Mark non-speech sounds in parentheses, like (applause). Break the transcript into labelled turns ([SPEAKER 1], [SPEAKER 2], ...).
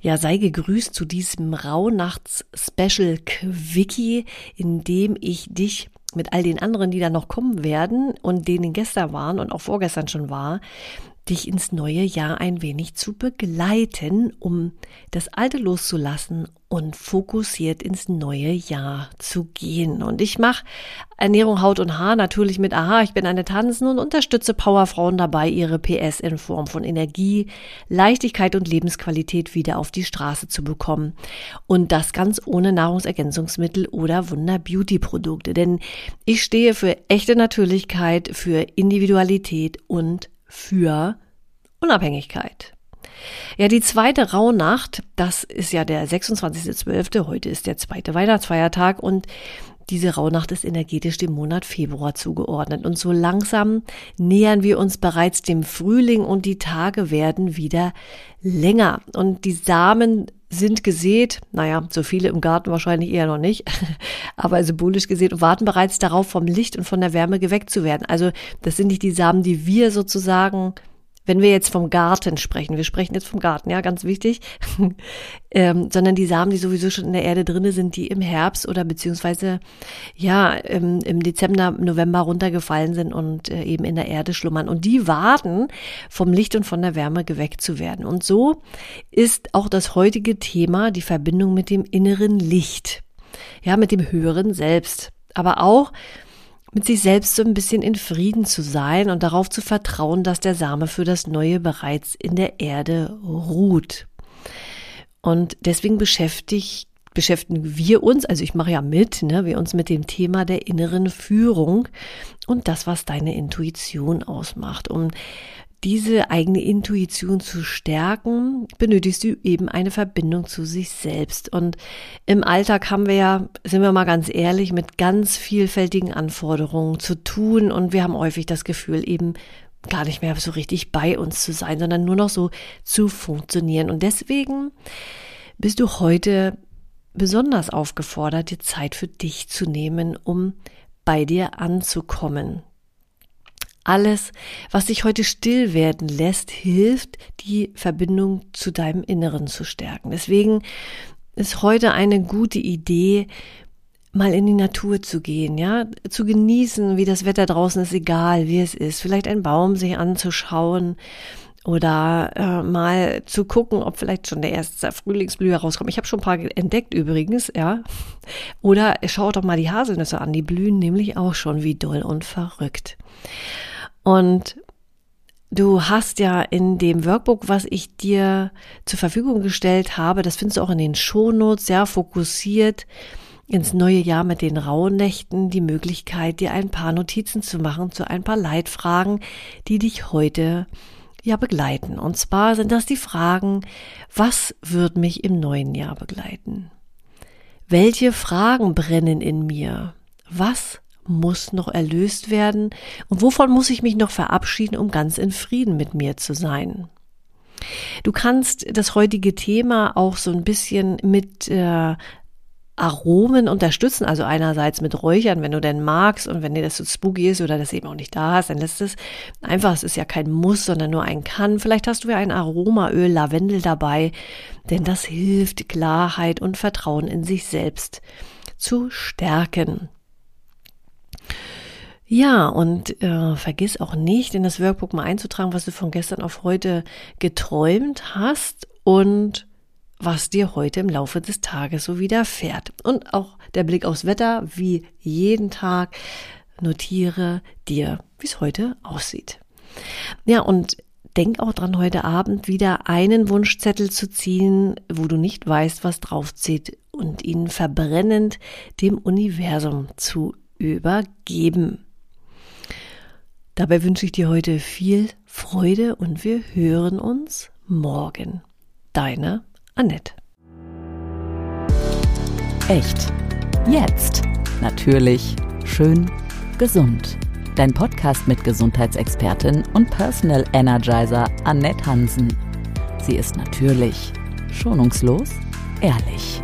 [SPEAKER 1] Ja, sei gegrüßt zu diesem Rauhnachts-Special Quickie, in dem ich dich mit all den anderen, die da noch kommen werden und denen gestern waren und auch vorgestern schon war, dich ins neue Jahr ein wenig zu begleiten, um das Alte loszulassen und fokussiert ins neue Jahr zu gehen. Und ich mache Ernährung Haut und Haar natürlich mit Aha, ich bin eine Tanzen und unterstütze Powerfrauen dabei, ihre PS in Form von Energie, Leichtigkeit und Lebensqualität wieder auf die Straße zu bekommen. Und das ganz ohne Nahrungsergänzungsmittel oder Wunder-Beauty-Produkte. Denn ich stehe für echte Natürlichkeit, für Individualität und für Unabhängigkeit. Ja, die zweite Rauhnacht, das ist ja der 26.12., heute ist der zweite Weihnachtsfeiertag und diese Rauhnacht ist energetisch dem Monat Februar zugeordnet. Und so langsam nähern wir uns bereits dem Frühling und die Tage werden wieder länger. Und die Samen sind gesät, naja, so viele im Garten wahrscheinlich eher noch nicht, (laughs) aber symbolisch gesät und warten bereits darauf, vom Licht und von der Wärme geweckt zu werden. Also das sind nicht die Samen, die wir sozusagen wenn wir jetzt vom Garten sprechen, wir sprechen jetzt vom Garten, ja, ganz wichtig, (laughs) ähm, sondern die Samen, die sowieso schon in der Erde drinne sind, die im Herbst oder beziehungsweise ja im, im Dezember, November runtergefallen sind und äh, eben in der Erde schlummern. Und die warten, vom Licht und von der Wärme geweckt zu werden. Und so ist auch das heutige Thema die Verbindung mit dem inneren Licht, ja, mit dem höheren Selbst, aber auch mit sich selbst so ein bisschen in Frieden zu sein und darauf zu vertrauen, dass der Same für das Neue bereits in der Erde ruht. Und deswegen beschäftigt beschäftigen wir uns, also ich mache ja mit, ne, wir uns mit dem Thema der inneren Führung und das, was deine Intuition ausmacht. Um diese eigene Intuition zu stärken, benötigst du eben eine Verbindung zu sich selbst. Und im Alltag haben wir ja, sind wir mal ganz ehrlich, mit ganz vielfältigen Anforderungen zu tun und wir haben häufig das Gefühl, eben gar nicht mehr so richtig bei uns zu sein, sondern nur noch so zu funktionieren. Und deswegen bist du heute besonders aufgefordert, dir Zeit für dich zu nehmen, um bei dir anzukommen. Alles, was dich heute still werden lässt, hilft, die Verbindung zu deinem Inneren zu stärken. Deswegen ist heute eine gute Idee, mal in die Natur zu gehen, ja, zu genießen, wie das Wetter draußen ist, egal wie es ist, vielleicht einen Baum sich anzuschauen oder äh, mal zu gucken, ob vielleicht schon der erste Frühlingsblühe rauskommt. Ich habe schon ein paar entdeckt übrigens, ja. Oder schaut doch mal die Haselnüsse an, die blühen nämlich auch schon wie doll und verrückt. Und du hast ja in dem Workbook, was ich dir zur Verfügung gestellt habe, das findest du auch in den Shownotes, ja, fokussiert ins neue Jahr mit den Rauhnächten die Möglichkeit, dir ein paar Notizen zu machen zu ein paar Leitfragen, die dich heute ja begleiten. Und zwar sind das die Fragen, was wird mich im neuen Jahr begleiten? Welche Fragen brennen in mir? Was muss noch erlöst werden und wovon muss ich mich noch verabschieden, um ganz in Frieden mit mir zu sein? Du kannst das heutige Thema auch so ein bisschen mit äh, Aromen unterstützen, also einerseits mit Räuchern, wenn du denn magst und wenn dir das so spooky ist oder das eben auch nicht da hast, dann lässt es einfach, es ist ja kein Muss, sondern nur ein Kann. Vielleicht hast du ja ein Aromaöl, Lavendel dabei, denn das hilft, Klarheit und Vertrauen in sich selbst zu stärken. Ja, und äh, vergiss auch nicht, in das Workbook mal einzutragen, was du von gestern auf heute geträumt hast und was dir heute im Laufe des Tages so widerfährt. Und auch der Blick aufs Wetter, wie jeden Tag, notiere dir, wie es heute aussieht. Ja, und denk auch dran, heute Abend wieder einen Wunschzettel zu ziehen, wo du nicht weißt, was draufzieht und ihn verbrennend dem Universum zu übergeben. Dabei wünsche ich dir heute viel Freude und wir hören uns morgen. Deine Annette.
[SPEAKER 2] Echt. Jetzt. Natürlich. Schön. Gesund. Dein Podcast mit Gesundheitsexpertin und Personal Energizer Annette Hansen. Sie ist natürlich, schonungslos, ehrlich.